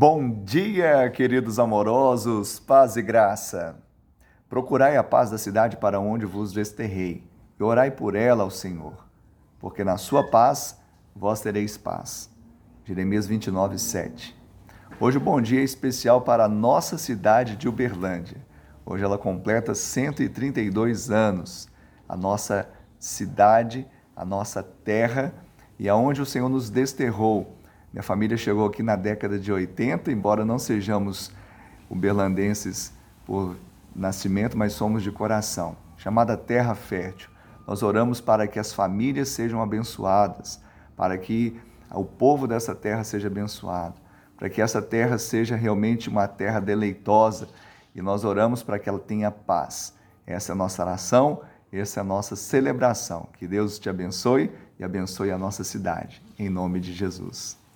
Bom dia, queridos amorosos, paz e graça. Procurai a paz da cidade para onde vos desterrei, e orai por ela ao Senhor, porque na sua paz vós tereis paz. Jeremias 29, 7. Hoje o bom dia é especial para a nossa cidade de Uberlândia. Hoje ela completa 132 anos. A nossa cidade, a nossa terra e aonde o Senhor nos desterrou minha família chegou aqui na década de 80, embora não sejamos uberlandenses por nascimento, mas somos de coração, chamada Terra Fértil. Nós oramos para que as famílias sejam abençoadas, para que o povo dessa terra seja abençoado, para que essa terra seja realmente uma terra deleitosa e nós oramos para que ela tenha paz. Essa é a nossa oração, essa é a nossa celebração. Que Deus te abençoe e abençoe a nossa cidade. Em nome de Jesus.